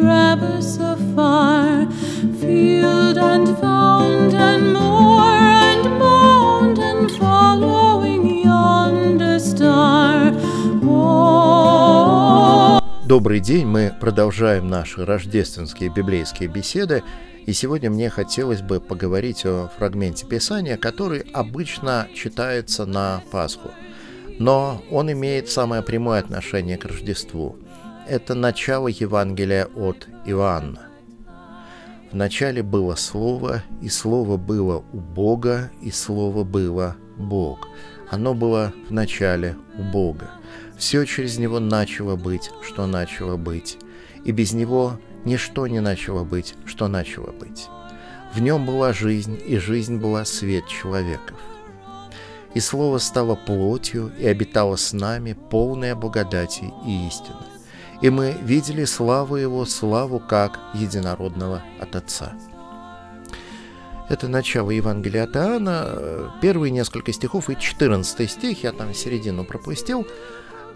traverse a field and found and moor and mound and following yonder star. Oh. Добрый день, мы продолжаем наши рождественские библейские беседы, и сегодня мне хотелось бы поговорить о фрагменте Писания, который обычно читается на Пасху, но он имеет самое прямое отношение к Рождеству – это начало Евангелия от Иоанна. В начале было Слово, и Слово было у Бога, и Слово было Бог. Оно было в начале у Бога. Все через него начало быть, что начало быть, и без него ничто не начало быть, что начало быть. В нем была жизнь, и жизнь была свет человеков. И Слово стало плотью и обитало с нами, полное благодати и истины. И мы видели славу Его, славу как единородного от Отца. Это начало Евангелия от Иоанна, первые несколько стихов и 14 стих, я там середину пропустил –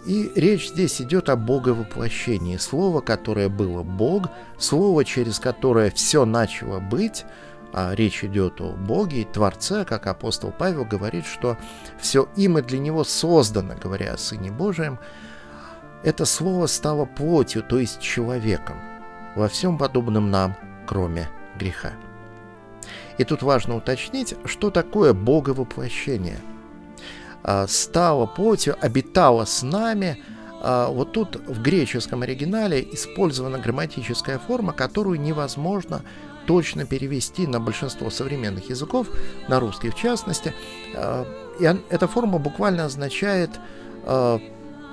и речь здесь идет о боговоплощении. Слово, которое было Бог, слово, через которое все начало быть, а речь идет о Боге и Творце, как апостол Павел говорит, что все им и для него создано, говоря о Сыне Божьем, это слово стало плотью, то есть человеком, во всем подобном нам, кроме греха. И тут важно уточнить, что такое боговоплощение – а, стала плотью, обитала с нами. А, вот тут в греческом оригинале использована грамматическая форма, которую невозможно точно перевести на большинство современных языков, на русский в частности. А, и эта форма буквально означает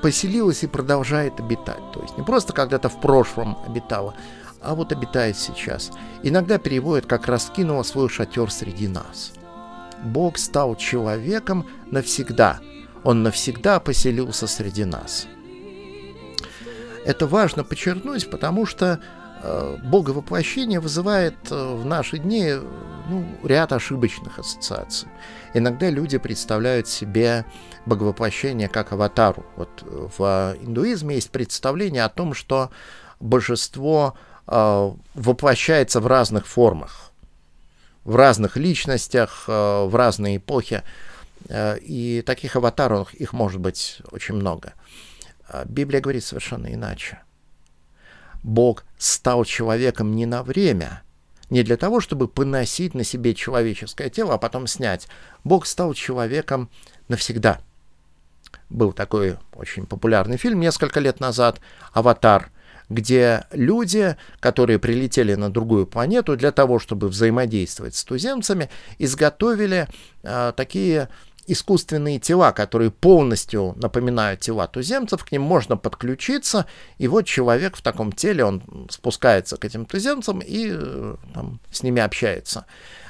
поселилась и продолжает обитать. То есть не просто когда-то в прошлом обитала, а вот обитает сейчас. Иногда переводят как «раскинула свой шатер среди нас». Бог стал человеком навсегда. Он навсегда поселился среди нас. Это важно подчеркнуть, потому что э, боговоплощение вызывает э, в наши дни ну, ряд ошибочных ассоциаций. Иногда люди представляют себе боговоплощение как аватару. Вот э, в индуизме есть представление о том, что божество э, воплощается в разных формах в разных личностях, э, в разные эпохи. Э, и таких аватаров, их может быть очень много. Э, Библия говорит совершенно иначе. Бог стал человеком не на время, не для того, чтобы поносить на себе человеческое тело, а потом снять. Бог стал человеком навсегда. Был такой очень популярный фильм несколько лет назад «Аватар», где люди, которые прилетели на другую планету для того, чтобы взаимодействовать с туземцами, изготовили э, такие искусственные тела, которые полностью напоминают тела туземцев, к ним можно подключиться, и вот человек в таком теле, он спускается к этим туземцам и э, там, с ними общается.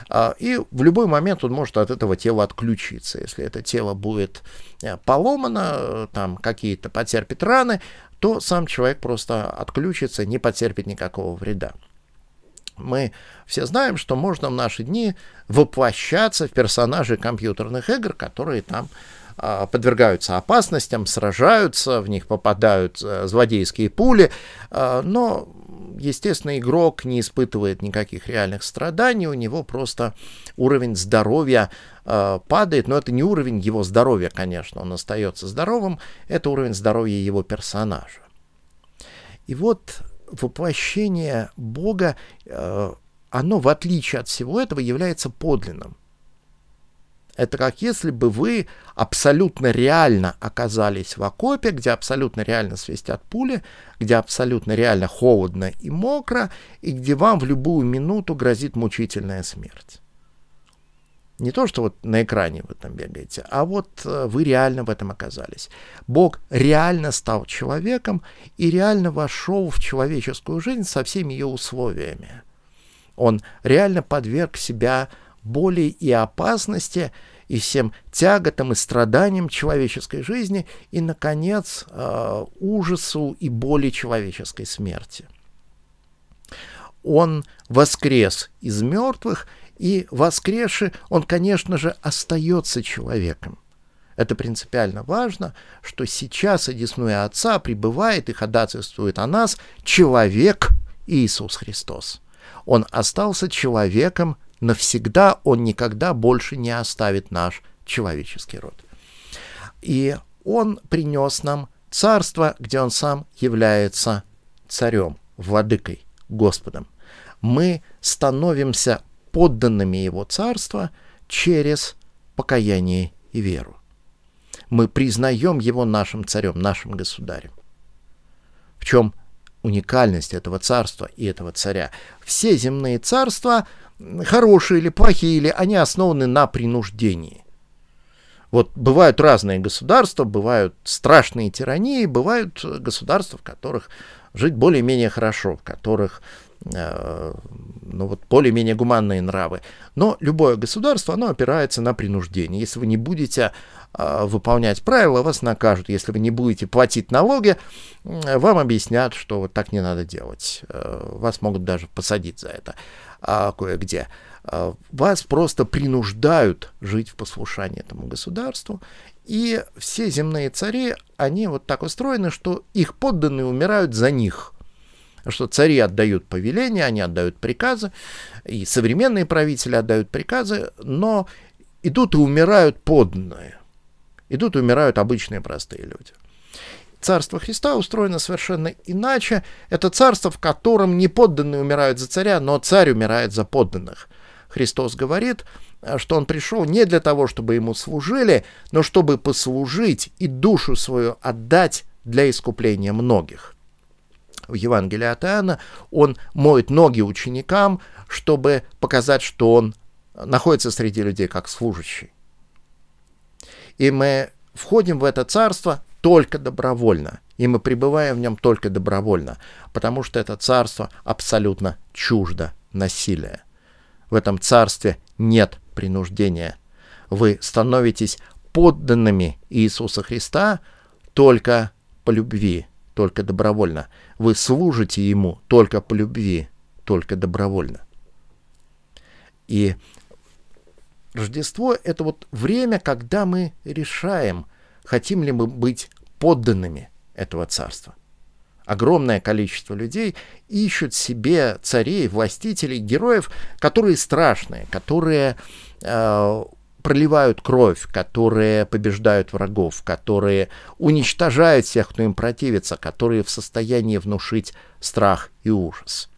А, и в любой момент он может от этого тела отключиться. Если это тело будет э, поломано, там какие-то потерпит раны, то сам человек просто отключится, не потерпит никакого вреда. Мы все знаем, что можно в наши дни воплощаться в персонажей компьютерных игр, которые там а, подвергаются опасностям, сражаются, в них попадают а, злодейские пули, а, но, естественно, игрок не испытывает никаких реальных страданий, у него просто уровень здоровья а, падает, но это не уровень его здоровья, конечно, он остается здоровым, это уровень здоровья его персонажа. И вот воплощение Бога, а, оно, в отличие от всего этого, является подлинным. Это как если бы вы абсолютно реально оказались в окопе, где абсолютно реально свистят пули, где абсолютно реально холодно и мокро, и где вам в любую минуту грозит мучительная смерть. Не то, что вот на экране вы там бегаете, а вот э, вы реально в этом оказались. Бог реально стал человеком и реально вошел в человеческую жизнь со всеми ее условиями. Он реально подверг себя боли и опасности, и всем тяготам и страданиям человеческой жизни, и, наконец, э, ужасу и боли человеческой смерти. Он воскрес из мертвых, и воскресший, он, конечно же, остается человеком. Это принципиально важно, что сейчас, одесную Отца, пребывает и ходатайствует о нас человек Иисус Христос. Он остался человеком навсегда, он никогда больше не оставит наш человеческий род. И он принес нам царство, где он сам является царем, владыкой, Господом. Мы становимся подданными его царства через покаяние и веру. Мы признаем его нашим царем, нашим государем. В чем уникальность этого царства и этого царя? Все земные царства, хорошие или плохие, или они основаны на принуждении. Вот бывают разные государства, бывают страшные тирании, бывают государства, в которых жить более-менее хорошо, в которых ну вот более-менее гуманные нравы. Но любое государство, оно опирается на принуждение. Если вы не будете э, выполнять правила, вас накажут. Если вы не будете платить налоги, э, вам объяснят, что вот так не надо делать. Э, вас могут даже посадить за это э, кое-где. А, вас просто принуждают жить в послушании этому государству. И все земные цари, они вот так устроены, что их подданные умирают за них. Что цари отдают повеления, они отдают приказы, и современные правители отдают приказы, но идут и умирают подданные. Идут и умирают обычные простые люди. Царство Христа устроено совершенно иначе. Это царство, в котором не подданные умирают за царя, но царь умирает за подданных. Христос говорит, что он пришел не для того, чтобы ему служили, но чтобы послужить и душу свою отдать для искупления многих. В Евангелии от Иоанна он моет ноги ученикам, чтобы показать, что он находится среди людей как служащий. И мы входим в это царство только добровольно, и мы пребываем в нем только добровольно, потому что это царство абсолютно чуждо насилия. В этом царстве нет принуждения. Вы становитесь подданными Иисуса Христа только по любви, только добровольно. Вы служите Ему только по любви, только добровольно. И Рождество — это вот время, когда мы решаем, хотим ли мы быть подданными этого царства огромное количество людей ищут себе царей, властителей, героев, которые страшные, которые э, проливают кровь, которые побеждают врагов, которые уничтожают всех, кто им противится, которые в состоянии внушить страх и ужас.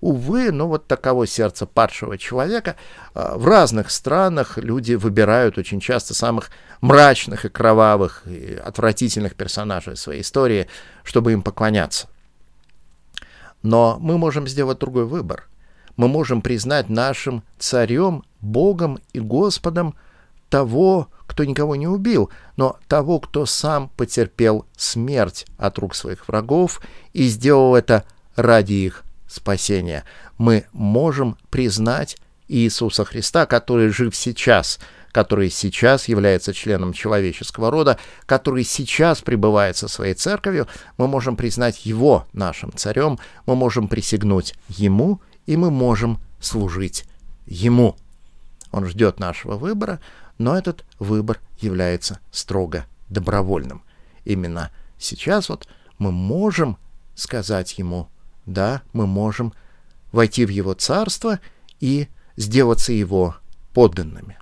Увы, ну вот таково сердце падшего человека. А, в разных странах люди выбирают очень часто самых мрачных и кровавых и отвратительных персонажей своей истории, чтобы им поклоняться. Но мы можем сделать другой выбор. Мы можем признать нашим царем, Богом и Господом того, кто никого не убил, но того, кто сам потерпел смерть от рук своих врагов и сделал это ради их спасения. Мы можем признать Иисуса Христа, который жив сейчас, который сейчас является членом человеческого рода, который сейчас пребывает со своей церковью, мы можем признать Его нашим царем, мы можем присягнуть Ему, и мы можем служить Ему. Он ждет нашего выбора, но этот выбор является строго добровольным. Именно сейчас вот мы можем сказать Ему да, мы можем войти в Его Царство и сделаться Его подданными.